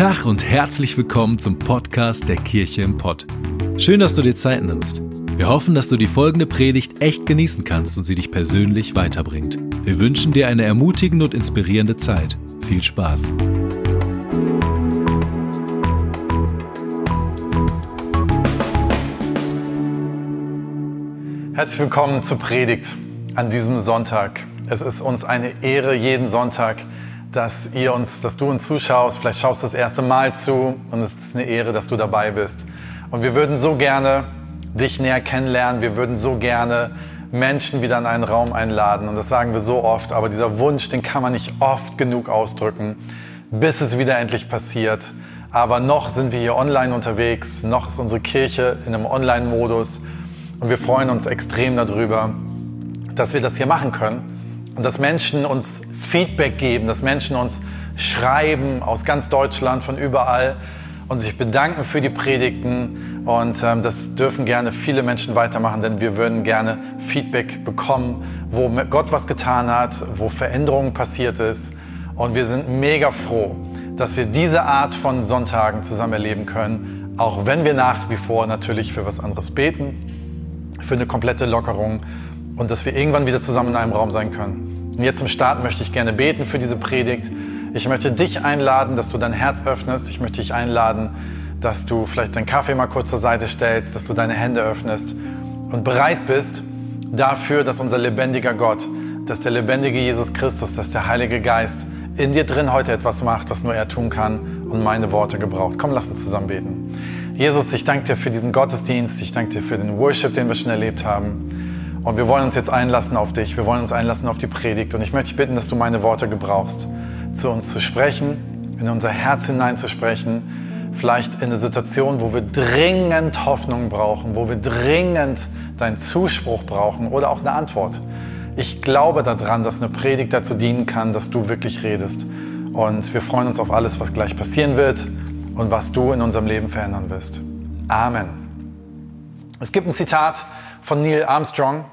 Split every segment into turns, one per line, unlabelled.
Tag und herzlich willkommen zum Podcast der Kirche im Pott. Schön, dass du dir Zeit nimmst. Wir hoffen, dass du die folgende Predigt echt genießen kannst und sie dich persönlich weiterbringt. Wir wünschen dir eine ermutigende und inspirierende Zeit. Viel Spaß.
Herzlich willkommen zur Predigt an diesem Sonntag. Es ist uns eine Ehre, jeden Sonntag dass ihr uns, dass du uns zuschaust. Vielleicht schaust du das erste Mal zu und es ist eine Ehre, dass du dabei bist. Und wir würden so gerne dich näher kennenlernen. Wir würden so gerne Menschen wieder in einen Raum einladen. Und das sagen wir so oft, aber dieser Wunsch, den kann man nicht oft genug ausdrücken, bis es wieder endlich passiert. Aber noch sind wir hier online unterwegs, noch ist unsere Kirche in einem Online-Modus und wir freuen uns extrem darüber, dass wir das hier machen können und dass Menschen uns Feedback geben, dass Menschen uns schreiben aus ganz Deutschland, von überall und sich bedanken für die Predigten. Und ähm, das dürfen gerne viele Menschen weitermachen, denn wir würden gerne Feedback bekommen, wo Gott was getan hat, wo Veränderungen passiert ist. Und wir sind mega froh, dass wir diese Art von Sonntagen zusammen erleben können, auch wenn wir nach wie vor natürlich für was anderes beten, für eine komplette Lockerung und dass wir irgendwann wieder zusammen in einem Raum sein können. Und jetzt zum Start möchte ich gerne beten für diese Predigt. Ich möchte dich einladen, dass du dein Herz öffnest. Ich möchte dich einladen, dass du vielleicht deinen Kaffee mal kurz zur Seite stellst, dass du deine Hände öffnest und bereit bist dafür, dass unser lebendiger Gott, dass der lebendige Jesus Christus, dass der Heilige Geist in dir drin heute etwas macht, was nur er tun kann und meine Worte gebraucht. Komm, lass uns zusammen beten. Jesus, ich danke dir für diesen Gottesdienst. Ich danke dir für den Worship, den wir schon erlebt haben. Und wir wollen uns jetzt einlassen auf dich, wir wollen uns einlassen auf die Predigt. Und ich möchte dich bitten, dass du meine Worte gebrauchst, zu uns zu sprechen, in unser Herz hineinzusprechen. Vielleicht in eine Situation, wo wir dringend Hoffnung brauchen, wo wir dringend deinen Zuspruch brauchen oder auch eine Antwort. Ich glaube daran, dass eine Predigt dazu dienen kann, dass du wirklich redest. Und wir freuen uns auf alles, was gleich passieren wird und was du in unserem Leben verändern wirst. Amen. Es gibt ein Zitat, von Neil Armstrong.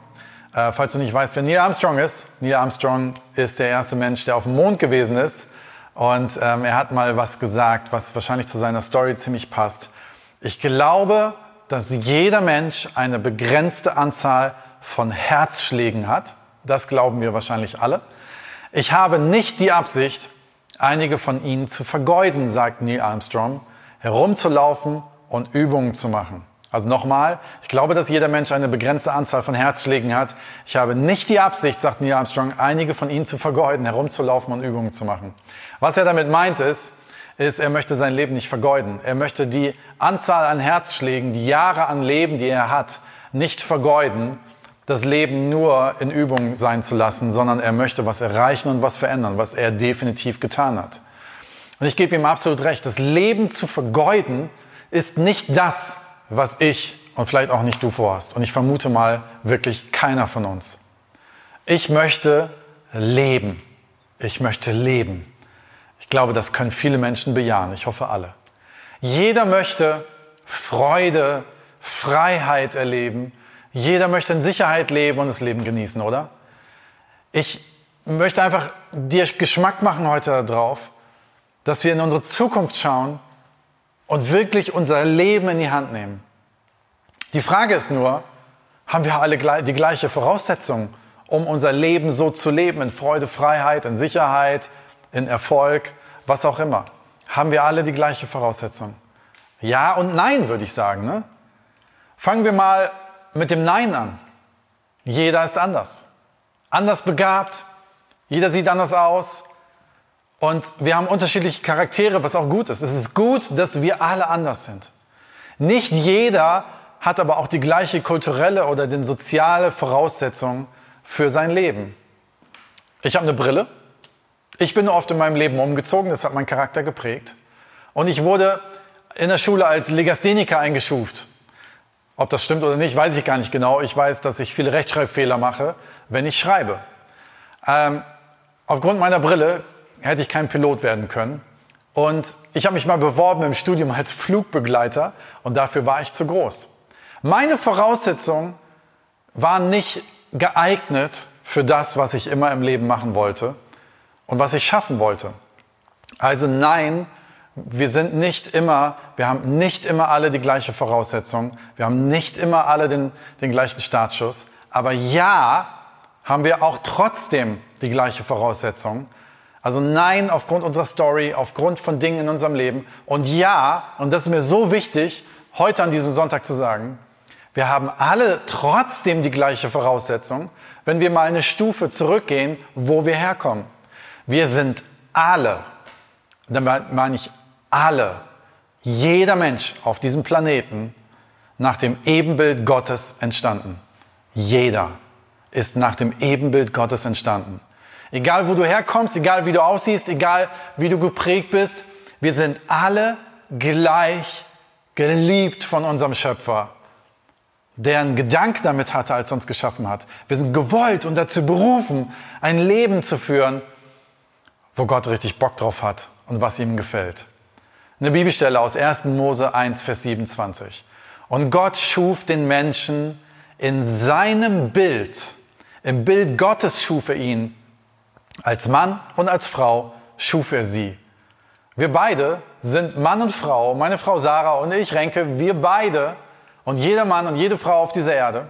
Äh, falls du nicht weißt, wer Neil Armstrong ist, Neil Armstrong ist der erste Mensch, der auf dem Mond gewesen ist. Und ähm, er hat mal was gesagt, was wahrscheinlich zu seiner Story ziemlich passt. Ich glaube, dass jeder Mensch eine begrenzte Anzahl von Herzschlägen hat. Das glauben wir wahrscheinlich alle. Ich habe nicht die Absicht, einige von ihnen zu vergeuden, sagt Neil Armstrong, herumzulaufen und Übungen zu machen. Also nochmal, ich glaube, dass jeder Mensch eine begrenzte Anzahl von Herzschlägen hat. Ich habe nicht die Absicht, sagt Neil Armstrong, einige von ihnen zu vergeuden, herumzulaufen und Übungen zu machen. Was er damit meint ist, ist, er möchte sein Leben nicht vergeuden. Er möchte die Anzahl an Herzschlägen, die Jahre an Leben, die er hat, nicht vergeuden, das Leben nur in Übung sein zu lassen, sondern er möchte was erreichen und was verändern, was er definitiv getan hat. Und ich gebe ihm absolut recht, das Leben zu vergeuden ist nicht das, was ich und vielleicht auch nicht du vorhast. Und ich vermute mal wirklich keiner von uns. Ich möchte leben. Ich möchte leben. Ich glaube, das können viele Menschen bejahen. Ich hoffe alle. Jeder möchte Freude, Freiheit erleben. Jeder möchte in Sicherheit leben und das Leben genießen, oder? Ich möchte einfach dir Geschmack machen heute darauf, dass wir in unsere Zukunft schauen und wirklich unser Leben in die Hand nehmen. Die Frage ist nur, haben wir alle die gleiche Voraussetzung, um unser Leben so zu leben, in Freude, Freiheit, in Sicherheit, in Erfolg, was auch immer? Haben wir alle die gleiche Voraussetzung? Ja und nein, würde ich sagen. Ne? Fangen wir mal mit dem Nein an. Jeder ist anders. Anders begabt, jeder sieht anders aus, und wir haben unterschiedliche Charaktere, was auch gut ist. Es ist gut, dass wir alle anders sind. Nicht jeder hat aber auch die gleiche kulturelle oder den soziale Voraussetzung für sein Leben. Ich habe eine Brille. Ich bin oft in meinem Leben umgezogen, das hat meinen Charakter geprägt. Und ich wurde in der Schule als Legastheniker eingeschuft. Ob das stimmt oder nicht, weiß ich gar nicht genau. Ich weiß, dass ich viele Rechtschreibfehler mache, wenn ich schreibe. Ähm, aufgrund meiner Brille hätte ich kein Pilot werden können. Und ich habe mich mal beworben im Studium als Flugbegleiter und dafür war ich zu groß. Meine Voraussetzungen waren nicht geeignet für das, was ich immer im Leben machen wollte und was ich schaffen wollte. Also nein, wir sind nicht immer, wir haben nicht immer alle die gleiche Voraussetzung, wir haben nicht immer alle den, den gleichen Startschuss, aber ja, haben wir auch trotzdem die gleiche Voraussetzung. Also nein, aufgrund unserer Story, aufgrund von Dingen in unserem Leben. Und ja, und das ist mir so wichtig, heute an diesem Sonntag zu sagen, wir haben alle trotzdem die gleiche Voraussetzung, wenn wir mal eine Stufe zurückgehen, wo wir herkommen. Wir sind alle, damit meine ich alle, jeder Mensch auf diesem Planeten nach dem Ebenbild Gottes entstanden. Jeder ist nach dem Ebenbild Gottes entstanden. Egal wo du herkommst, egal wie du aussiehst, egal wie du geprägt bist, wir sind alle gleich geliebt von unserem Schöpfer, der einen Gedanke damit hatte, als er uns geschaffen hat. Wir sind gewollt und dazu berufen, ein Leben zu führen, wo Gott richtig Bock drauf hat und was ihm gefällt. Eine Bibelstelle aus 1. Mose 1, Vers 27. Und Gott schuf den Menschen in seinem Bild. Im Bild Gottes schuf er ihn. Als Mann und als Frau schuf er sie. Wir beide sind Mann und Frau, meine Frau Sarah und ich, Renke, wir beide und jeder Mann und jede Frau auf dieser Erde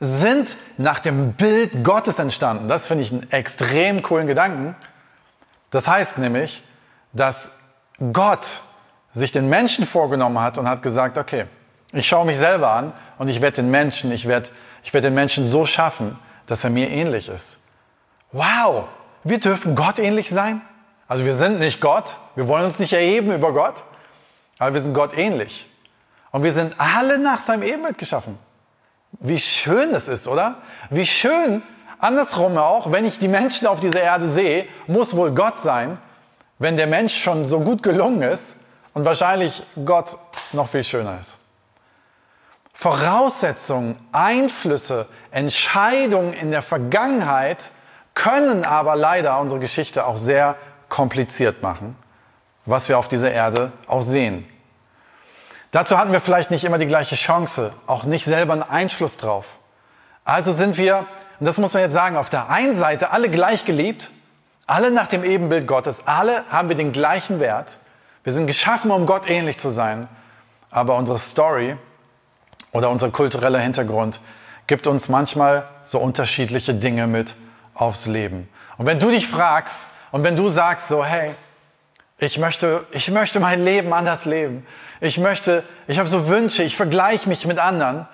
sind nach dem Bild Gottes entstanden. Das finde ich einen extrem coolen Gedanken. Das heißt nämlich, dass Gott sich den Menschen vorgenommen hat und hat gesagt, okay, ich schaue mich selber an und ich werde den Menschen, ich werde, ich werde den Menschen so schaffen, dass er mir ähnlich ist. Wow, wir dürfen Gott ähnlich sein. Also wir sind nicht Gott, wir wollen uns nicht erheben über Gott, aber wir sind Gott ähnlich. Und wir sind alle nach seinem Ebenbild geschaffen. Wie schön es ist, oder? Wie schön, andersrum auch, wenn ich die Menschen auf dieser Erde sehe, muss wohl Gott sein, wenn der Mensch schon so gut gelungen ist, und wahrscheinlich Gott noch viel schöner ist. Voraussetzungen, Einflüsse, Entscheidungen in der Vergangenheit können aber leider unsere Geschichte auch sehr kompliziert machen, was wir auf dieser Erde auch sehen. Dazu hatten wir vielleicht nicht immer die gleiche Chance, auch nicht selber einen Einfluss drauf. Also sind wir, und das muss man jetzt sagen, auf der einen Seite alle gleich geliebt, alle nach dem Ebenbild Gottes, alle haben wir den gleichen Wert, wir sind geschaffen, um Gott ähnlich zu sein. Aber unsere Story oder unser kultureller Hintergrund gibt uns manchmal so unterschiedliche Dinge mit aufs Leben. Und wenn du dich fragst und wenn du sagst so, hey, ich möchte, ich möchte mein Leben anders leben. Ich möchte, ich habe so Wünsche, ich vergleiche mich mit anderen.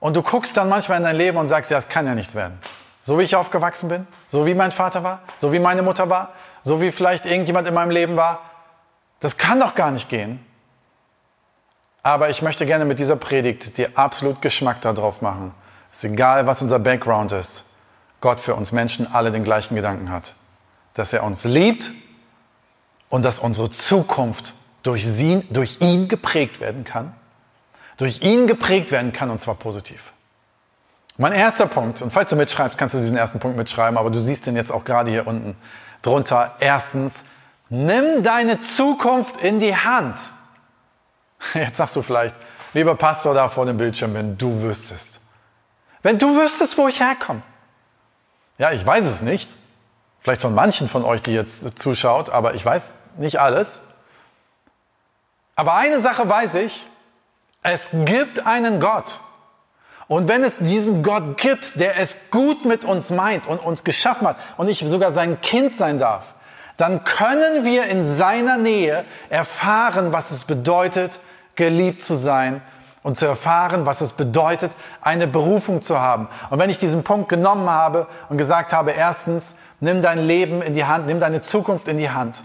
Und du guckst dann manchmal in dein Leben und sagst, ja, es kann ja nichts werden. So wie ich aufgewachsen bin, so wie mein Vater war, so wie meine Mutter war, so wie vielleicht irgendjemand in meinem Leben war. Das kann doch gar nicht gehen. Aber ich möchte gerne mit dieser Predigt dir absolut Geschmack darauf machen. Es ist egal, was unser Background ist. Gott für uns Menschen alle den gleichen Gedanken hat. Dass er uns liebt und dass unsere Zukunft durch, sie, durch ihn geprägt werden kann. Durch ihn geprägt werden kann und zwar positiv. Mein erster Punkt, und falls du mitschreibst, kannst du diesen ersten Punkt mitschreiben, aber du siehst den jetzt auch gerade hier unten drunter. Erstens, Nimm deine Zukunft in die Hand. Jetzt sagst du vielleicht, lieber Pastor da vor dem Bildschirm, wenn du wüsstest. Wenn du wüsstest, wo ich herkomme. Ja, ich weiß es nicht. Vielleicht von manchen von euch, die jetzt zuschaut, aber ich weiß nicht alles. Aber eine Sache weiß ich, es gibt einen Gott. Und wenn es diesen Gott gibt, der es gut mit uns meint und uns geschaffen hat und ich sogar sein Kind sein darf, dann können wir in seiner Nähe erfahren, was es bedeutet, geliebt zu sein und zu erfahren, was es bedeutet, eine Berufung zu haben. Und wenn ich diesen Punkt genommen habe und gesagt habe, erstens, nimm dein Leben in die Hand, nimm deine Zukunft in die Hand,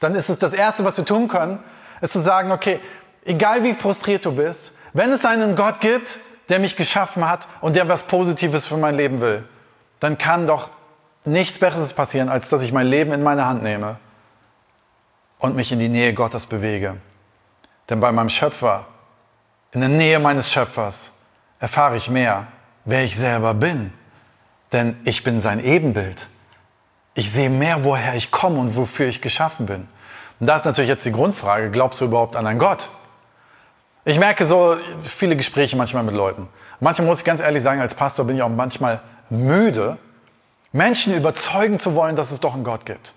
dann ist es das Erste, was wir tun können, ist zu sagen, okay, egal wie frustriert du bist, wenn es einen Gott gibt, der mich geschaffen hat und der was Positives für mein Leben will, dann kann doch nichts Besseres passieren, als dass ich mein Leben in meine Hand nehme und mich in die Nähe Gottes bewege. Denn bei meinem Schöpfer, in der Nähe meines Schöpfers, erfahre ich mehr, wer ich selber bin. Denn ich bin sein Ebenbild. Ich sehe mehr, woher ich komme und wofür ich geschaffen bin. Und da ist natürlich jetzt die Grundfrage, glaubst du überhaupt an einen Gott? Ich merke so viele Gespräche manchmal mit Leuten. Manchmal muss ich ganz ehrlich sagen, als Pastor bin ich auch manchmal müde, Menschen überzeugen zu wollen, dass es doch einen Gott gibt.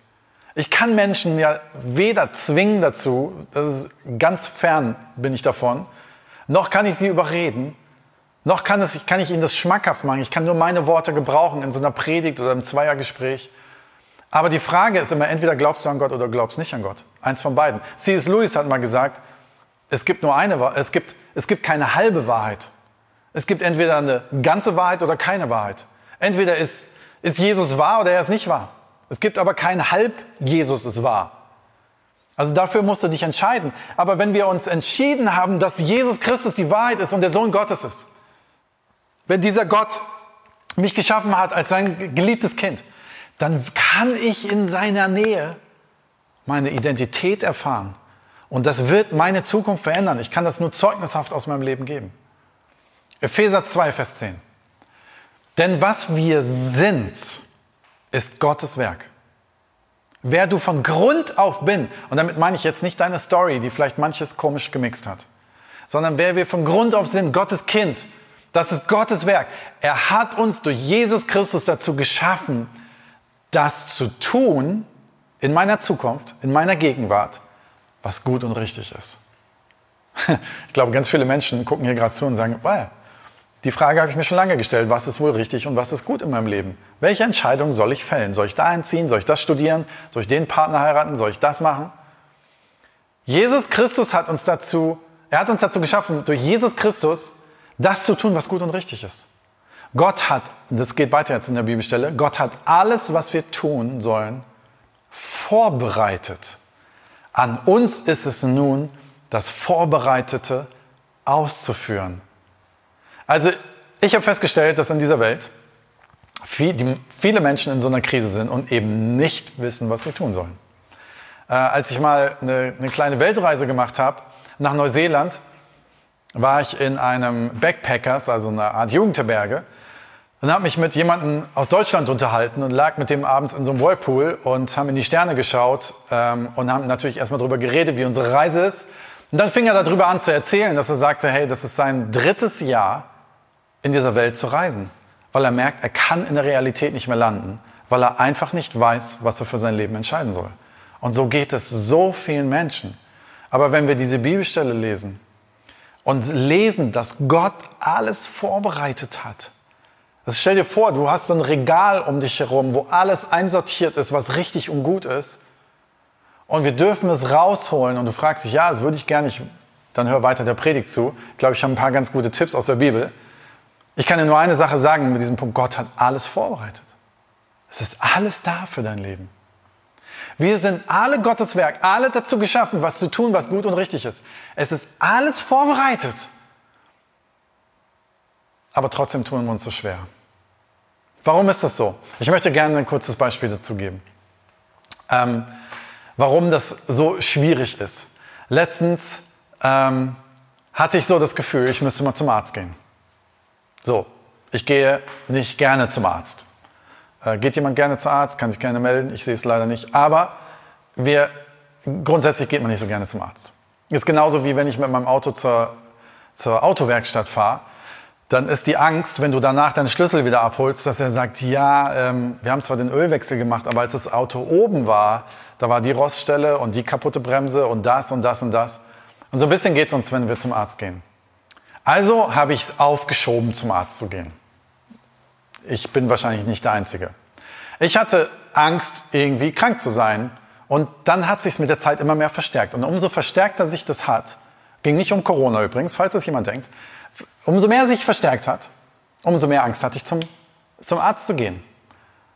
Ich kann Menschen ja weder zwingen dazu, das ist ganz fern bin ich davon, noch kann ich sie überreden, noch kann, es, kann ich ihnen das schmackhaft machen. Ich kann nur meine Worte gebrauchen in so einer Predigt oder im Zweiergespräch. Aber die Frage ist immer, entweder glaubst du an Gott oder glaubst nicht an Gott. Eins von beiden. C.S. Lewis hat mal gesagt, es gibt nur eine, es gibt, es gibt keine halbe Wahrheit. Es gibt entweder eine ganze Wahrheit oder keine Wahrheit. Entweder ist, ist Jesus wahr oder er ist nicht wahr. Es gibt aber kein halb Jesus ist wahr. Also dafür musst du dich entscheiden. Aber wenn wir uns entschieden haben, dass Jesus Christus die Wahrheit ist und der Sohn Gottes ist, wenn dieser Gott mich geschaffen hat als sein geliebtes Kind, dann kann ich in seiner Nähe meine Identität erfahren. Und das wird meine Zukunft verändern. Ich kann das nur zeugnishaft aus meinem Leben geben. Epheser 2, Vers 10. Denn was wir sind, ist Gottes Werk. Wer du von Grund auf bin, und damit meine ich jetzt nicht deine Story, die vielleicht manches komisch gemixt hat, sondern wer wir von Grund auf sind, Gottes Kind, das ist Gottes Werk. Er hat uns durch Jesus Christus dazu geschaffen, das zu tun in meiner Zukunft, in meiner Gegenwart, was gut und richtig ist. Ich glaube, ganz viele Menschen gucken hier gerade zu und sagen, well, die Frage habe ich mir schon lange gestellt, was ist wohl richtig und was ist gut in meinem Leben? Welche Entscheidung soll ich fällen? Soll ich da einziehen? Soll ich das studieren? Soll ich den Partner heiraten? Soll ich das machen? Jesus Christus hat uns dazu, er hat uns dazu geschaffen, durch Jesus Christus das zu tun, was gut und richtig ist. Gott hat, das geht weiter jetzt in der Bibelstelle, Gott hat alles, was wir tun sollen, vorbereitet. An uns ist es nun, das Vorbereitete auszuführen. Also ich habe festgestellt, dass in dieser Welt viele Menschen in so einer Krise sind und eben nicht wissen, was sie tun sollen. Äh, als ich mal eine, eine kleine Weltreise gemacht habe nach Neuseeland, war ich in einem Backpackers, also einer Art Jugendherberge, und habe mich mit jemandem aus Deutschland unterhalten und lag mit dem abends in so einem Whirlpool und haben in die Sterne geschaut ähm, und haben natürlich erstmal darüber geredet, wie unsere Reise ist. Und dann fing er darüber an zu erzählen, dass er sagte, hey, das ist sein drittes Jahr in dieser Welt zu reisen, weil er merkt, er kann in der Realität nicht mehr landen, weil er einfach nicht weiß, was er für sein Leben entscheiden soll. Und so geht es so vielen Menschen. Aber wenn wir diese Bibelstelle lesen, und lesen, dass Gott alles vorbereitet hat. Also stell dir vor, du hast so ein Regal um dich herum, wo alles einsortiert ist, was richtig und gut ist. Und wir dürfen es rausholen. Und du fragst dich, ja, das würde ich gerne. Dann hör weiter der Predigt zu. Ich glaube, ich habe ein paar ganz gute Tipps aus der Bibel. Ich kann dir nur eine Sache sagen mit diesem Punkt. Gott hat alles vorbereitet. Es ist alles da für dein Leben. Wir sind alle Gottes Werk, alle dazu geschaffen, was zu tun, was gut und richtig ist. Es ist alles vorbereitet. Aber trotzdem tun wir uns so schwer. Warum ist das so? Ich möchte gerne ein kurzes Beispiel dazu geben. Ähm, warum das so schwierig ist. Letztens ähm, hatte ich so das Gefühl, ich müsste mal zum Arzt gehen. So, ich gehe nicht gerne zum Arzt. Äh, geht jemand gerne zum Arzt, kann sich gerne melden. Ich sehe es leider nicht. Aber wir, grundsätzlich geht man nicht so gerne zum Arzt. Ist genauso wie wenn ich mit meinem Auto zur, zur Autowerkstatt fahre. Dann ist die Angst, wenn du danach deinen Schlüssel wieder abholst, dass er sagt, ja, ähm, wir haben zwar den Ölwechsel gemacht, aber als das Auto oben war, da war die Roststelle und die kaputte Bremse und das und das und das. Und so ein bisschen geht es uns, wenn wir zum Arzt gehen. Also habe ich es aufgeschoben, zum Arzt zu gehen. Ich bin wahrscheinlich nicht der Einzige. Ich hatte Angst, irgendwie krank zu sein. Und dann hat sich mit der Zeit immer mehr verstärkt. Und umso verstärkter sich das hat, ging nicht um Corona übrigens, falls es jemand denkt, umso mehr sich verstärkt hat, umso mehr Angst hatte ich, zum, zum Arzt zu gehen.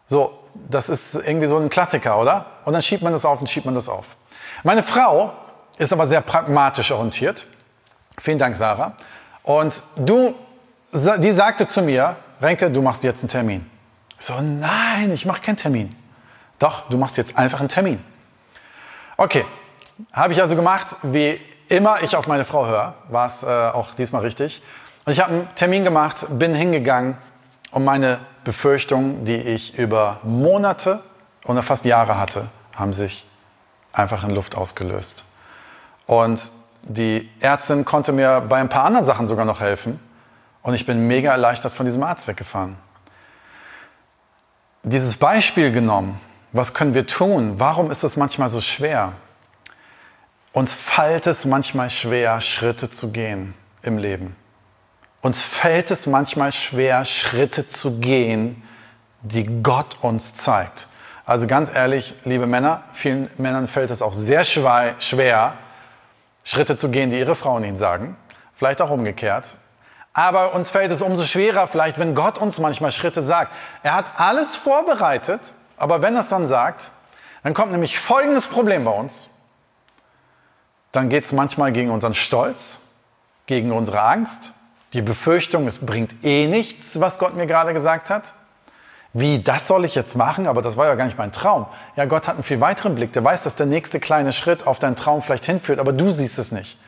So, das ist irgendwie so ein Klassiker, oder? Und dann schiebt man das auf und schiebt man das auf. Meine Frau ist aber sehr pragmatisch orientiert. Vielen Dank, Sarah. Und du, die sagte zu mir, Renke, du machst jetzt einen Termin. So, nein, ich mache keinen Termin. Doch, du machst jetzt einfach einen Termin. Okay, habe ich also gemacht, wie immer ich auf meine Frau höre, war es äh, auch diesmal richtig. Und ich habe einen Termin gemacht, bin hingegangen und meine Befürchtungen, die ich über Monate oder fast Jahre hatte, haben sich einfach in Luft ausgelöst. Und die Ärztin konnte mir bei ein paar anderen Sachen sogar noch helfen. Und ich bin mega erleichtert von diesem Arzt weggefahren. Dieses Beispiel genommen, Was können wir tun? Warum ist es manchmal so schwer? Uns fällt es manchmal schwer, Schritte zu gehen im Leben. Uns fällt es manchmal schwer, Schritte zu gehen, die Gott uns zeigt. Also ganz ehrlich, liebe Männer, vielen Männern fällt es auch sehr schwer, Schritte zu gehen, die ihre Frauen ihnen sagen. Vielleicht auch umgekehrt. Aber uns fällt es umso schwerer, vielleicht, wenn Gott uns manchmal Schritte sagt. Er hat alles vorbereitet, aber wenn er es dann sagt, dann kommt nämlich folgendes Problem bei uns. Dann geht es manchmal gegen unseren Stolz, gegen unsere Angst, die Befürchtung, es bringt eh nichts, was Gott mir gerade gesagt hat. Wie, das soll ich jetzt machen? Aber das war ja gar nicht mein Traum. Ja, Gott hat einen viel weiteren Blick. Der weiß, dass der nächste kleine Schritt auf deinen Traum vielleicht hinführt, aber du siehst es nicht.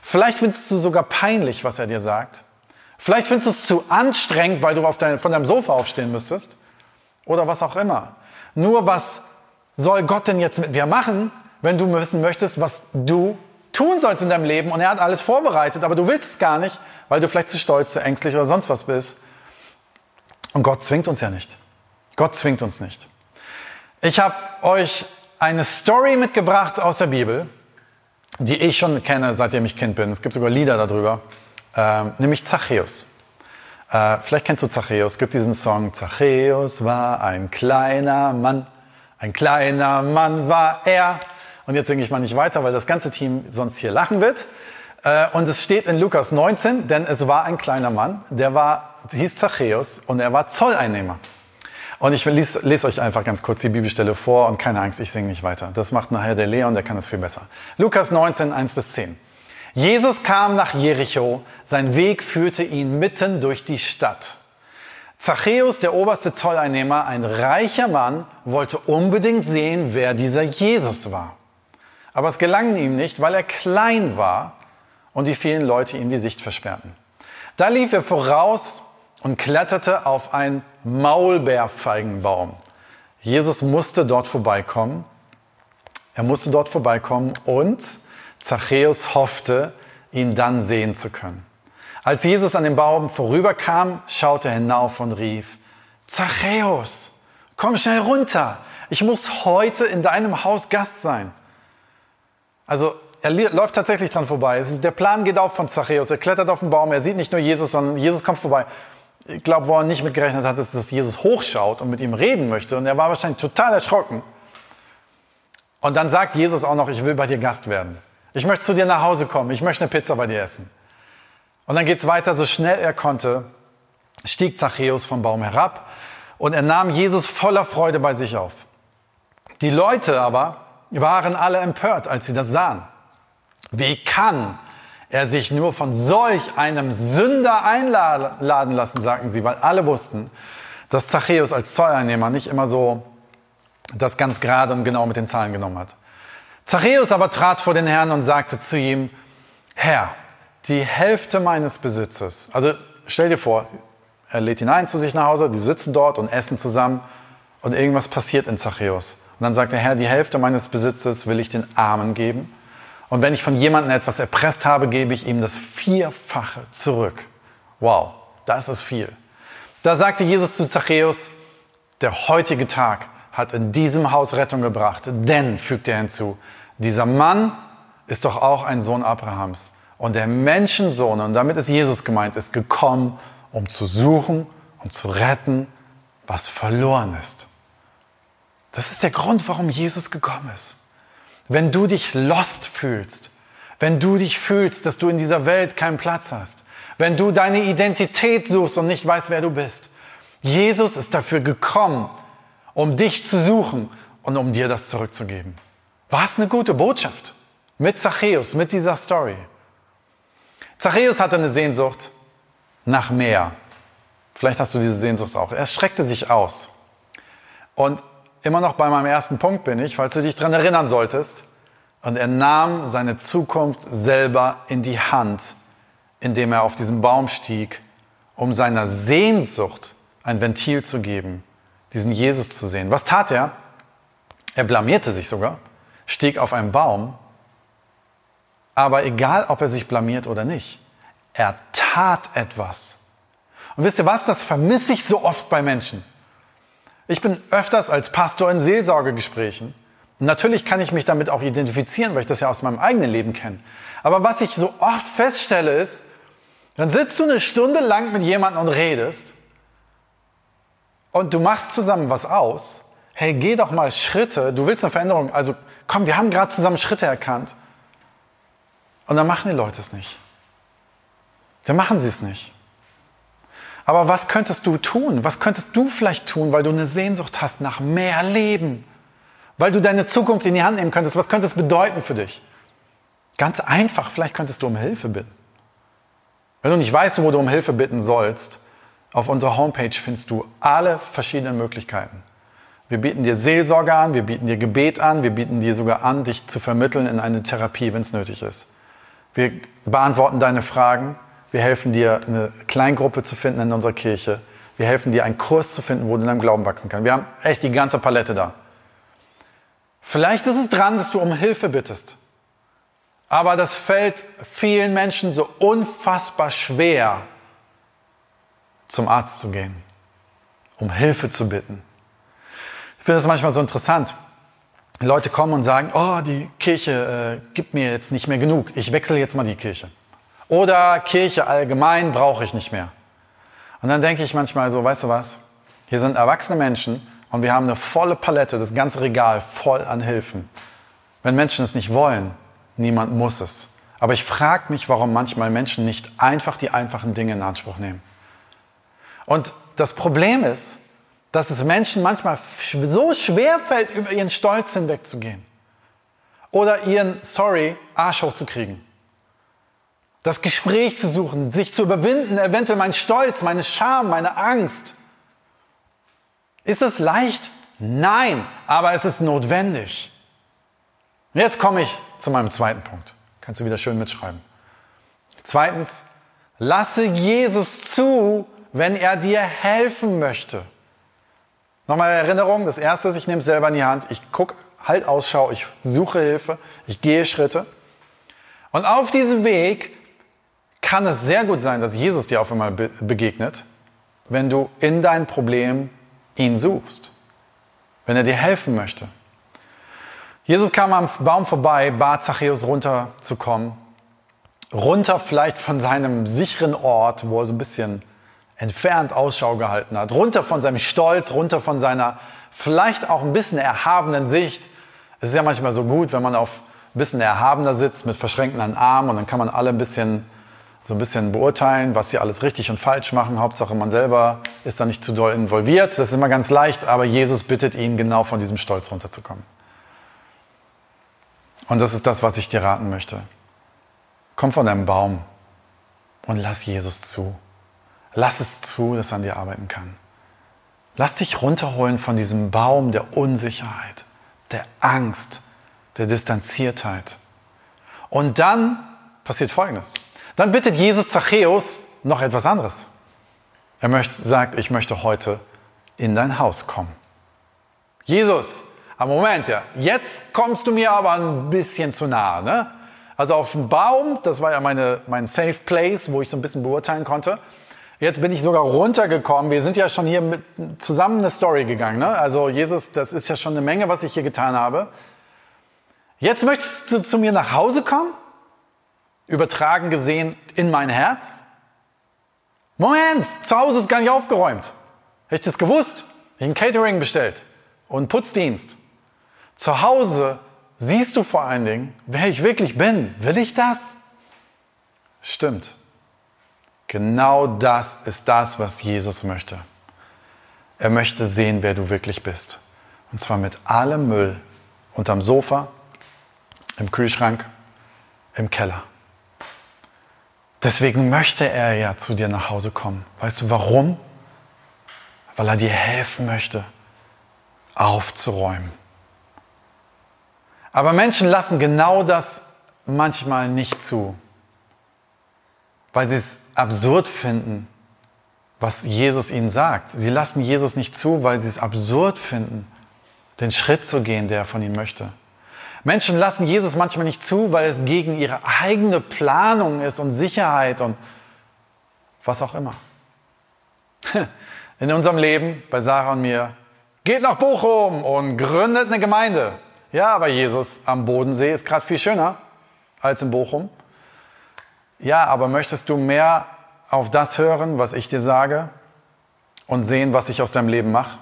Vielleicht findest du sogar peinlich, was er dir sagt. Vielleicht findest du es zu anstrengend, weil du dein, von deinem Sofa aufstehen müsstest. Oder was auch immer. Nur was soll Gott denn jetzt mit mir machen, wenn du wissen möchtest, was du tun sollst in deinem Leben? Und er hat alles vorbereitet, aber du willst es gar nicht, weil du vielleicht zu stolz, zu ängstlich oder sonst was bist. Und Gott zwingt uns ja nicht. Gott zwingt uns nicht. Ich habe euch eine Story mitgebracht aus der Bibel, die ich schon kenne, seitdem ich Kind bin. Es gibt sogar Lieder darüber, äh, nämlich Zachäus. Äh, vielleicht kennst du Zachäus. Es gibt diesen Song, Zachäus war ein kleiner Mann, ein kleiner Mann war er. Und jetzt singe ich mal nicht weiter, weil das ganze Team sonst hier lachen wird. Äh, und es steht in Lukas 19, denn es war ein kleiner Mann, der war, hieß Zachäus und er war Zolleinnehmer. Und ich lese, lese euch einfach ganz kurz die Bibelstelle vor und keine Angst, ich singe nicht weiter. Das macht nachher der Leon, der kann es viel besser. Lukas 19, 1 bis 10. Jesus kam nach Jericho, sein Weg führte ihn mitten durch die Stadt. Zachäus, der oberste Zolleinnehmer, ein reicher Mann, wollte unbedingt sehen, wer dieser Jesus war. Aber es gelang ihm nicht, weil er klein war und die vielen Leute ihm die Sicht versperrten. Da lief er voraus und kletterte auf einen Maulbeerfeigenbaum. Jesus musste dort vorbeikommen. Er musste dort vorbeikommen und Zachäus hoffte, ihn dann sehen zu können. Als Jesus an dem Baum vorüberkam, schaute er hinauf und rief, Zachäus, komm schnell runter. Ich muss heute in deinem Haus Gast sein. Also er läuft tatsächlich dran vorbei. Der Plan geht auf von Zachäus. Er klettert auf den Baum. Er sieht nicht nur Jesus, sondern Jesus kommt vorbei ich glaube, wo er nicht mitgerechnet hat, ist, dass Jesus hochschaut und mit ihm reden möchte. Und er war wahrscheinlich total erschrocken. Und dann sagt Jesus auch noch, ich will bei dir Gast werden. Ich möchte zu dir nach Hause kommen. Ich möchte eine Pizza bei dir essen. Und dann geht es weiter, so schnell er konnte, stieg Zachäus vom Baum herab und er nahm Jesus voller Freude bei sich auf. Die Leute aber waren alle empört, als sie das sahen. Wie kann er sich nur von solch einem Sünder einladen lassen, sagten sie, weil alle wussten, dass Zachäus als Zolleinnehmer nicht immer so das ganz gerade und genau mit den Zahlen genommen hat. Zachäus aber trat vor den Herrn und sagte zu ihm, Herr, die Hälfte meines Besitzes, also stell dir vor, er lädt ihn ein zu sich nach Hause, die sitzen dort und essen zusammen und irgendwas passiert in Zachäus. Und dann sagt der Herr, die Hälfte meines Besitzes will ich den Armen geben und wenn ich von jemandem etwas erpresst habe, gebe ich ihm das Vierfache zurück. Wow, das ist viel. Da sagte Jesus zu Zachäus, der heutige Tag hat in diesem Haus Rettung gebracht. Denn, fügt er hinzu, dieser Mann ist doch auch ein Sohn Abrahams. Und der Menschensohn, und damit ist Jesus gemeint, ist gekommen, um zu suchen und zu retten, was verloren ist. Das ist der Grund, warum Jesus gekommen ist. Wenn du dich lost fühlst, wenn du dich fühlst, dass du in dieser Welt keinen Platz hast, wenn du deine Identität suchst und nicht weißt, wer du bist. Jesus ist dafür gekommen, um dich zu suchen und um dir das zurückzugeben. War es eine gute Botschaft mit Zachäus, mit dieser Story. Zachäus hatte eine Sehnsucht nach mehr. Vielleicht hast du diese Sehnsucht auch. Er streckte sich aus. Und immer noch bei meinem ersten Punkt bin ich, falls du dich daran erinnern solltest. Und er nahm seine Zukunft selber in die Hand, indem er auf diesen Baum stieg, um seiner Sehnsucht ein Ventil zu geben, diesen Jesus zu sehen. Was tat er? Er blamierte sich sogar, stieg auf einen Baum, aber egal, ob er sich blamiert oder nicht, er tat etwas. Und wisst ihr was, das vermisse ich so oft bei Menschen. Ich bin öfters als Pastor in Seelsorgegesprächen. Natürlich kann ich mich damit auch identifizieren, weil ich das ja aus meinem eigenen Leben kenne. Aber was ich so oft feststelle ist, dann sitzt du eine Stunde lang mit jemandem und redest und du machst zusammen was aus. Hey, geh doch mal Schritte. Du willst eine Veränderung. Also komm, wir haben gerade zusammen Schritte erkannt. Und dann machen die Leute es nicht. Dann machen sie es nicht. Aber was könntest du tun? Was könntest du vielleicht tun, weil du eine Sehnsucht hast nach mehr Leben? Weil du deine Zukunft in die Hand nehmen könntest? Was könnte es bedeuten für dich? Ganz einfach, vielleicht könntest du um Hilfe bitten. Wenn du nicht weißt, wo du um Hilfe bitten sollst, auf unserer Homepage findest du alle verschiedenen Möglichkeiten. Wir bieten dir Seelsorge an, wir bieten dir Gebet an, wir bieten dir sogar an, dich zu vermitteln in eine Therapie, wenn es nötig ist. Wir beantworten deine Fragen. Wir helfen dir, eine Kleingruppe zu finden in unserer Kirche. Wir helfen dir, einen Kurs zu finden, wo du in deinem Glauben wachsen kannst. Wir haben echt die ganze Palette da. Vielleicht ist es dran, dass du um Hilfe bittest. Aber das fällt vielen Menschen so unfassbar schwer, zum Arzt zu gehen, um Hilfe zu bitten. Ich finde es manchmal so interessant. Leute kommen und sagen, oh, die Kirche äh, gibt mir jetzt nicht mehr genug, ich wechsle jetzt mal die Kirche. Oder Kirche allgemein brauche ich nicht mehr. Und dann denke ich manchmal so, weißt du was, hier sind erwachsene Menschen und wir haben eine volle Palette, das ganze Regal voll an Hilfen. Wenn Menschen es nicht wollen, niemand muss es. Aber ich frage mich, warum manchmal Menschen nicht einfach die einfachen Dinge in Anspruch nehmen. Und das Problem ist, dass es Menschen manchmal so schwer fällt, über ihren Stolz hinwegzugehen. Oder ihren, sorry, Arsch hochzukriegen. Das Gespräch zu suchen, sich zu überwinden, eventuell mein Stolz, meine Scham, meine Angst. Ist es leicht? Nein, aber es ist notwendig. Jetzt komme ich zu meinem zweiten Punkt. Kannst du wieder schön mitschreiben. Zweitens, lasse Jesus zu, wenn er dir helfen möchte. Nochmal Erinnerung, das erste ist, ich nehme es selber in die Hand, ich gucke, halt Ausschau, ich suche Hilfe, ich gehe Schritte. Und auf diesem Weg kann es sehr gut sein, dass Jesus dir auf einmal begegnet, wenn du in dein Problem ihn suchst, wenn er dir helfen möchte. Jesus kam am Baum vorbei, bat Zachäus runterzukommen, runter vielleicht von seinem sicheren Ort, wo er so ein bisschen entfernt Ausschau gehalten hat, runter von seinem Stolz, runter von seiner vielleicht auch ein bisschen erhabenen Sicht. Es ist ja manchmal so gut, wenn man auf ein bisschen erhabener sitzt mit verschränkten Armen und dann kann man alle ein bisschen so ein bisschen beurteilen, was sie alles richtig und falsch machen. Hauptsache man selber ist da nicht zu doll involviert. Das ist immer ganz leicht, aber Jesus bittet ihn genau von diesem Stolz runterzukommen. Und das ist das, was ich dir raten möchte. Komm von deinem Baum und lass Jesus zu. Lass es zu, dass er an dir arbeiten kann. Lass dich runterholen von diesem Baum der Unsicherheit, der Angst, der Distanziertheit. Und dann passiert Folgendes. Dann bittet Jesus Zachäus noch etwas anderes. Er möchte, sagt, ich möchte heute in dein Haus kommen. Jesus, am Moment, ja, jetzt kommst du mir aber ein bisschen zu nahe. Ne? Also auf dem Baum, das war ja meine, mein Safe Place, wo ich so ein bisschen beurteilen konnte. Jetzt bin ich sogar runtergekommen. Wir sind ja schon hier mit, zusammen eine Story gegangen. Ne? Also Jesus, das ist ja schon eine Menge, was ich hier getan habe. Jetzt möchtest du zu mir nach Hause kommen? Übertragen gesehen in mein Herz? Moment, zu Hause ist gar nicht aufgeräumt. Hätte ich das gewusst? Ich ein Catering bestellt und Putzdienst. Zu Hause siehst du vor allen Dingen, wer ich wirklich bin. Will ich das? Stimmt. Genau das ist das, was Jesus möchte. Er möchte sehen, wer du wirklich bist. Und zwar mit allem Müll unterm Sofa, im Kühlschrank, im Keller. Deswegen möchte er ja zu dir nach Hause kommen. Weißt du warum? Weil er dir helfen möchte, aufzuräumen. Aber Menschen lassen genau das manchmal nicht zu weil sie es absurd finden, was Jesus ihnen sagt. Sie lassen Jesus nicht zu, weil sie es absurd finden, den Schritt zu gehen, der er von ihnen möchte. Menschen lassen Jesus manchmal nicht zu, weil es gegen ihre eigene Planung ist und Sicherheit und was auch immer. In unserem Leben, bei Sarah und mir, geht nach Bochum und gründet eine Gemeinde. Ja, aber Jesus am Bodensee ist gerade viel schöner als in Bochum. Ja, aber möchtest du mehr auf das hören, was ich dir sage und sehen, was ich aus deinem Leben mache?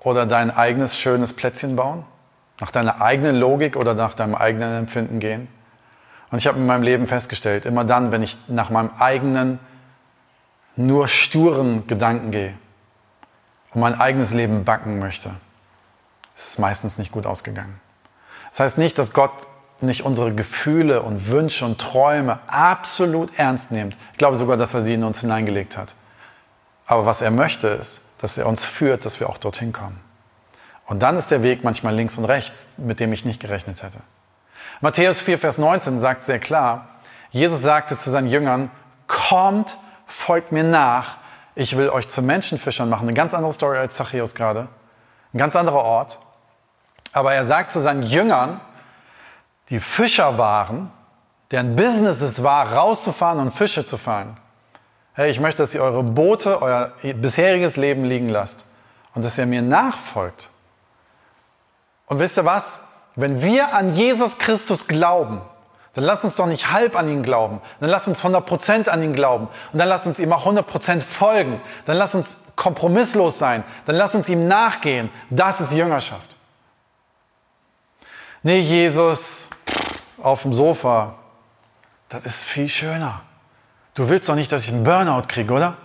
Oder dein eigenes schönes Plätzchen bauen? Nach deiner eigenen Logik oder nach deinem eigenen Empfinden gehen? Und ich habe in meinem Leben festgestellt, immer dann, wenn ich nach meinem eigenen, nur sturen Gedanken gehe und mein eigenes Leben backen möchte, ist es meistens nicht gut ausgegangen. Das heißt nicht, dass Gott nicht unsere Gefühle und Wünsche und Träume absolut ernst nimmt. Ich glaube sogar, dass er die in uns hineingelegt hat. Aber was er möchte, ist, dass er uns führt, dass wir auch dorthin kommen. Und dann ist der Weg manchmal links und rechts, mit dem ich nicht gerechnet hätte. Matthäus 4, Vers 19 sagt sehr klar, Jesus sagte zu seinen Jüngern, kommt, folgt mir nach, ich will euch zu Menschenfischern machen. Eine ganz andere Story als Zachäus gerade, ein ganz anderer Ort. Aber er sagt zu seinen Jüngern, die Fischer waren, deren Business es war, rauszufahren und Fische zu fangen. Hey, ich möchte, dass ihr eure Boote, euer bisheriges Leben liegen lasst und dass ihr mir nachfolgt. Und wisst ihr was? Wenn wir an Jesus Christus glauben, dann lasst uns doch nicht halb an ihn glauben. Dann lasst uns 100% an ihn glauben. Und dann lasst uns ihm auch 100% folgen. Dann lasst uns kompromisslos sein. Dann lasst uns ihm nachgehen. Das ist Jüngerschaft. Nee, Jesus, auf dem Sofa, das ist viel schöner. Du willst doch nicht, dass ich einen Burnout kriege, oder?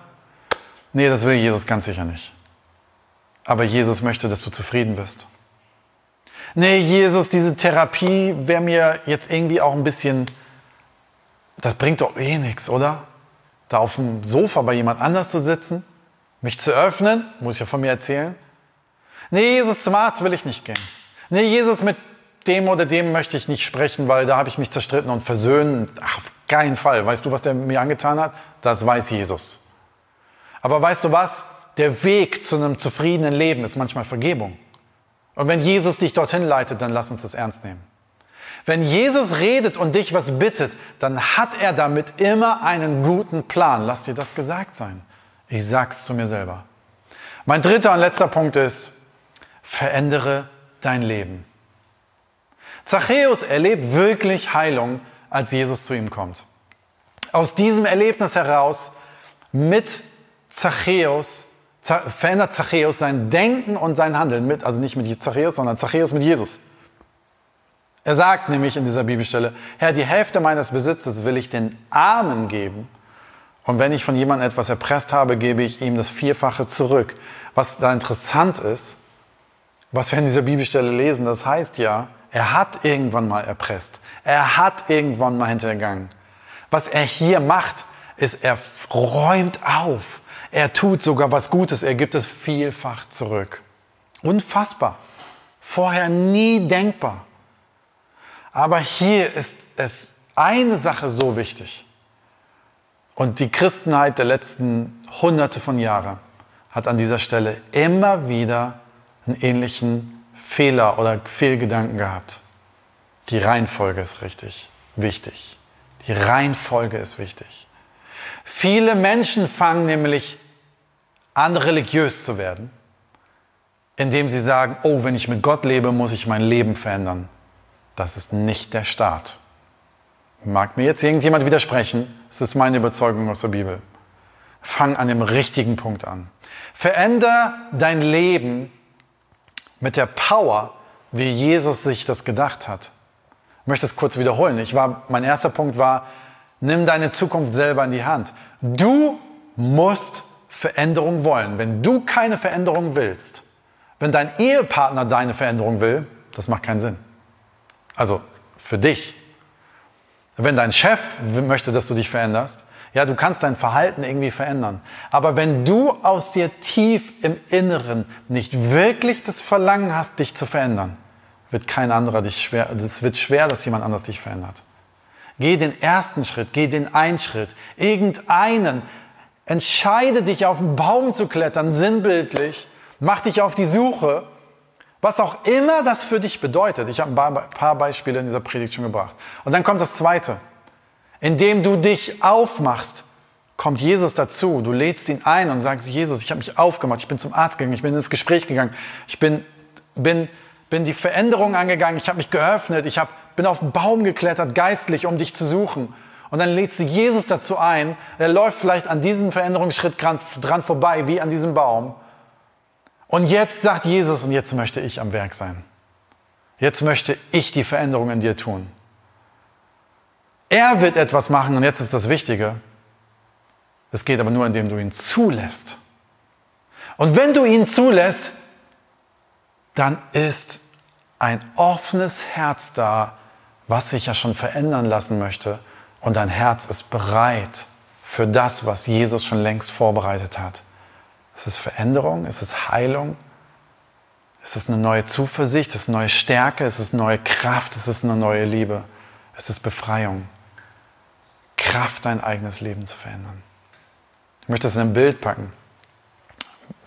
Nee, das will Jesus ganz sicher nicht. Aber Jesus möchte, dass du zufrieden bist. Nee, Jesus, diese Therapie wäre mir jetzt irgendwie auch ein bisschen, das bringt doch eh nichts, oder? Da auf dem Sofa bei jemand anders zu sitzen, mich zu öffnen, muss ich ja von mir erzählen. Nee, Jesus, zum Arzt will ich nicht gehen. Nee, Jesus, mit dem oder dem möchte ich nicht sprechen, weil da habe ich mich zerstritten und versöhnt. Ach, auf keinen Fall. Weißt du, was der mir angetan hat? Das weiß Jesus. Aber weißt du was? Der Weg zu einem zufriedenen Leben ist manchmal Vergebung. Und wenn Jesus dich dorthin leitet, dann lass uns das ernst nehmen. Wenn Jesus redet und dich was bittet, dann hat er damit immer einen guten Plan. Lass dir das gesagt sein. Ich sag's zu mir selber. Mein dritter und letzter Punkt ist, verändere dein Leben. Zachäus erlebt wirklich Heilung, als Jesus zu ihm kommt. Aus diesem Erlebnis heraus mit Zachäus verändert Zachäus sein Denken und sein Handeln mit, also nicht mit Zachäus, sondern Zachäus mit Jesus. Er sagt nämlich in dieser Bibelstelle, Herr, die Hälfte meines Besitzes will ich den Armen geben. Und wenn ich von jemandem etwas erpresst habe, gebe ich ihm das Vierfache zurück. Was da interessant ist, was wir in dieser Bibelstelle lesen, das heißt ja, er hat irgendwann mal erpresst. Er hat irgendwann mal hintergangen. Was er hier macht, ist, er räumt auf. Er tut sogar was Gutes. Er gibt es vielfach zurück. Unfassbar. Vorher nie denkbar. Aber hier ist es eine Sache so wichtig. Und die Christenheit der letzten Hunderte von Jahren hat an dieser Stelle immer wieder einen ähnlichen Fehler oder Fehlgedanken gehabt. Die Reihenfolge ist richtig wichtig. Die Reihenfolge ist wichtig. Viele Menschen fangen nämlich an, religiös zu werden, indem sie sagen, oh, wenn ich mit Gott lebe, muss ich mein Leben verändern. Das ist nicht der Start. Mag mir jetzt irgendjemand widersprechen? Es ist meine Überzeugung aus der Bibel. Fang an dem richtigen Punkt an. Veränder dein Leben mit der Power, wie Jesus sich das gedacht hat. Ich möchte es kurz wiederholen. Ich war, mein erster Punkt war, nimm deine Zukunft selber in die Hand. Du musst Veränderung wollen. Wenn du keine Veränderung willst, wenn dein Ehepartner deine Veränderung will, das macht keinen Sinn. Also für dich. Wenn dein Chef möchte, dass du dich veränderst, ja, du kannst dein Verhalten irgendwie verändern. Aber wenn du aus dir tief im Inneren nicht wirklich das Verlangen hast, dich zu verändern, wird kein anderer dich schwer, es wird schwer, dass jemand anders dich verändert. Geh den ersten Schritt, geh den einen Schritt, irgendeinen. Entscheide dich auf einen Baum zu klettern, sinnbildlich. Mach dich auf die Suche, was auch immer das für dich bedeutet. Ich habe ein paar Beispiele in dieser Predigt schon gebracht. Und dann kommt das zweite indem du dich aufmachst kommt Jesus dazu. Du lädst ihn ein und sagst, Jesus, ich habe mich aufgemacht, ich bin zum Arzt gegangen, ich bin ins Gespräch gegangen, ich bin, bin, bin die Veränderung angegangen, ich habe mich geöffnet, ich hab, bin auf den Baum geklettert, geistlich, um dich zu suchen. Und dann lädst du Jesus dazu ein, er läuft vielleicht an diesem Veränderungsschritt dran vorbei, wie an diesem Baum. Und jetzt sagt Jesus, und jetzt möchte ich am Werk sein. Jetzt möchte ich die Veränderung in dir tun. Er wird etwas machen, und jetzt ist das Wichtige. Es geht aber nur, indem du ihn zulässt. Und wenn du ihn zulässt, dann ist ein offenes Herz da, was sich ja schon verändern lassen möchte. Und dein Herz ist bereit für das, was Jesus schon längst vorbereitet hat. Es ist Veränderung, es ist Heilung, es ist eine neue Zuversicht, es ist neue Stärke, es ist neue Kraft, es ist eine neue Liebe, es ist Befreiung. Kraft, dein eigenes Leben zu verändern. Ich möchte es in ein Bild packen.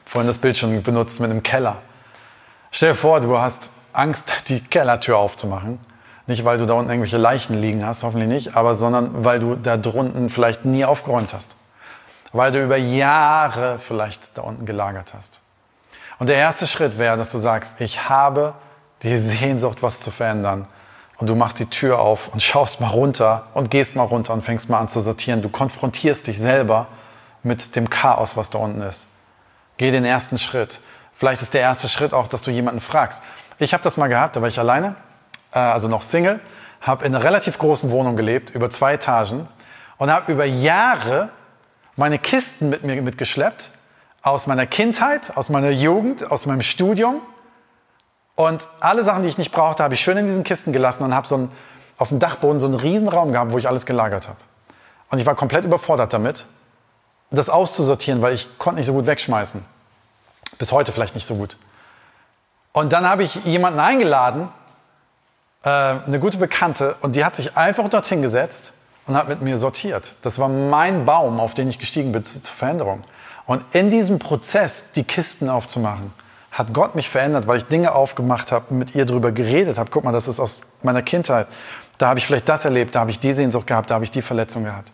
Vorhin das Bild schon benutzt mit einem Keller. Stell dir vor, du hast Angst, die Kellertür aufzumachen. Nicht, weil du da unten irgendwelche Leichen liegen hast, hoffentlich nicht, aber sondern weil du da drunten vielleicht nie aufgeräumt hast. Weil du über Jahre vielleicht da unten gelagert hast. Und der erste Schritt wäre, dass du sagst, ich habe die Sehnsucht, was zu verändern. Und du machst die Tür auf und schaust mal runter und gehst mal runter und fängst mal an zu sortieren. Du konfrontierst dich selber mit dem Chaos, was da unten ist. Geh den ersten Schritt. Vielleicht ist der erste Schritt auch, dass du jemanden fragst. Ich habe das mal gehabt, da war ich alleine, äh, also noch Single, habe in einer relativ großen Wohnung gelebt, über zwei Etagen und habe über Jahre meine Kisten mit mir mitgeschleppt, aus meiner Kindheit, aus meiner Jugend, aus meinem Studium. Und alle Sachen, die ich nicht brauchte, habe ich schön in diesen Kisten gelassen und habe so auf dem Dachboden so einen riesen Raum gehabt, wo ich alles gelagert habe. Und ich war komplett überfordert damit das auszusortieren, weil ich konnte nicht so gut wegschmeißen. Bis heute vielleicht nicht so gut. Und dann habe ich jemanden eingeladen, äh, eine gute Bekannte, und die hat sich einfach dorthin gesetzt und hat mit mir sortiert. Das war mein Baum, auf den ich gestiegen bin zur Veränderung. Und in diesem Prozess, die Kisten aufzumachen, hat Gott mich verändert, weil ich Dinge aufgemacht habe, mit ihr darüber geredet habe. Guck mal, das ist aus meiner Kindheit. Da habe ich vielleicht das erlebt, da habe ich die Sehnsucht gehabt, da habe ich die Verletzung gehabt.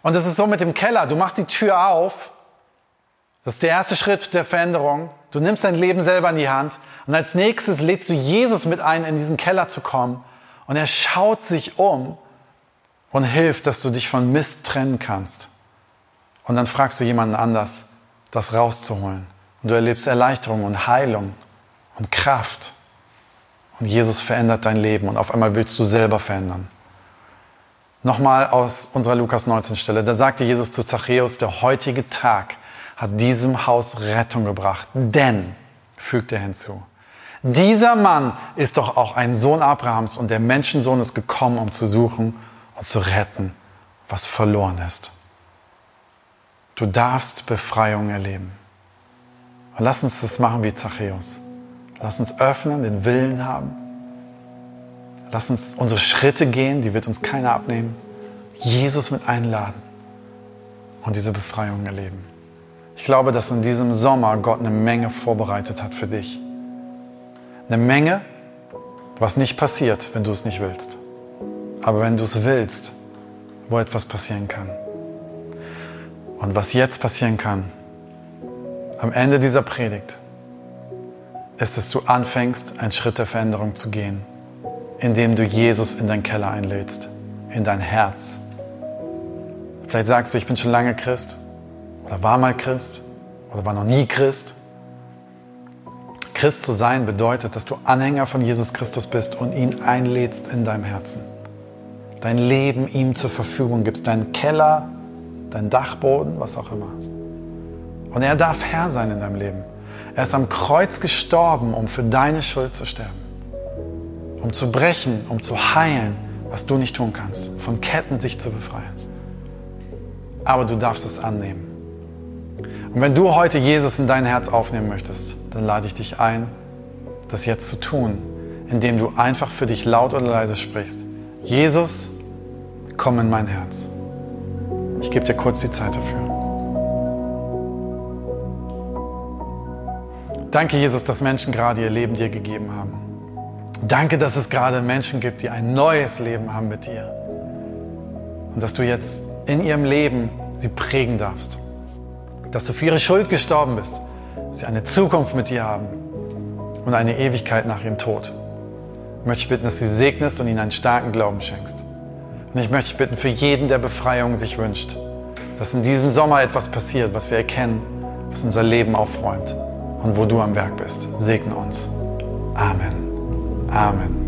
Und es ist so mit dem Keller. Du machst die Tür auf. Das ist der erste Schritt der Veränderung. Du nimmst dein Leben selber in die Hand. Und als nächstes lädst du Jesus mit ein, in diesen Keller zu kommen. Und er schaut sich um und hilft, dass du dich von Mist trennen kannst. Und dann fragst du jemanden anders, das rauszuholen. Und du erlebst Erleichterung und Heilung und Kraft. Und Jesus verändert dein Leben und auf einmal willst du selber verändern. Nochmal aus unserer Lukas 19 Stelle. Da sagte Jesus zu Zachäus, der heutige Tag hat diesem Haus Rettung gebracht. Denn, fügt er hinzu, dieser Mann ist doch auch ein Sohn Abrahams und der Menschensohn ist gekommen, um zu suchen und zu retten, was verloren ist. Du darfst Befreiung erleben. Und lass uns das machen wie Zachäus. Lass uns öffnen, den Willen haben Lass uns unsere Schritte gehen, die wird uns keiner abnehmen. Jesus mit einladen und diese Befreiung erleben. Ich glaube, dass in diesem Sommer Gott eine Menge vorbereitet hat für dich. Eine Menge, was nicht passiert, wenn du es nicht willst. Aber wenn du es willst, wo etwas passieren kann. Und was jetzt passieren kann, am Ende dieser Predigt, ist, dass du anfängst, einen Schritt der Veränderung zu gehen indem du Jesus in deinen Keller einlädst, in dein Herz. Vielleicht sagst du, ich bin schon lange Christ oder war mal Christ oder war noch nie Christ. Christ zu sein bedeutet, dass du Anhänger von Jesus Christus bist und ihn einlädst in deinem Herzen. Dein Leben ihm zur Verfügung gibst, deinen Keller, deinen Dachboden, was auch immer. Und er darf Herr sein in deinem Leben. Er ist am Kreuz gestorben, um für deine Schuld zu sterben um zu brechen, um zu heilen, was du nicht tun kannst, von Ketten sich zu befreien. Aber du darfst es annehmen. Und wenn du heute Jesus in dein Herz aufnehmen möchtest, dann lade ich dich ein, das jetzt zu tun, indem du einfach für dich laut oder leise sprichst. Jesus, komm in mein Herz. Ich gebe dir kurz die Zeit dafür. Danke, Jesus, dass Menschen gerade ihr Leben dir gegeben haben. Danke, dass es gerade Menschen gibt, die ein neues Leben haben mit dir. Und dass du jetzt in ihrem Leben sie prägen darfst. Dass du für ihre Schuld gestorben bist, sie eine Zukunft mit dir haben und eine Ewigkeit nach ihrem Tod. Ich möchte bitten, dass du sie segnest und ihnen einen starken Glauben schenkst. Und ich möchte bitten, für jeden, der Befreiung sich wünscht, dass in diesem Sommer etwas passiert, was wir erkennen, was unser Leben aufräumt und wo du am Werk bist. Segne uns. Amen. Amen.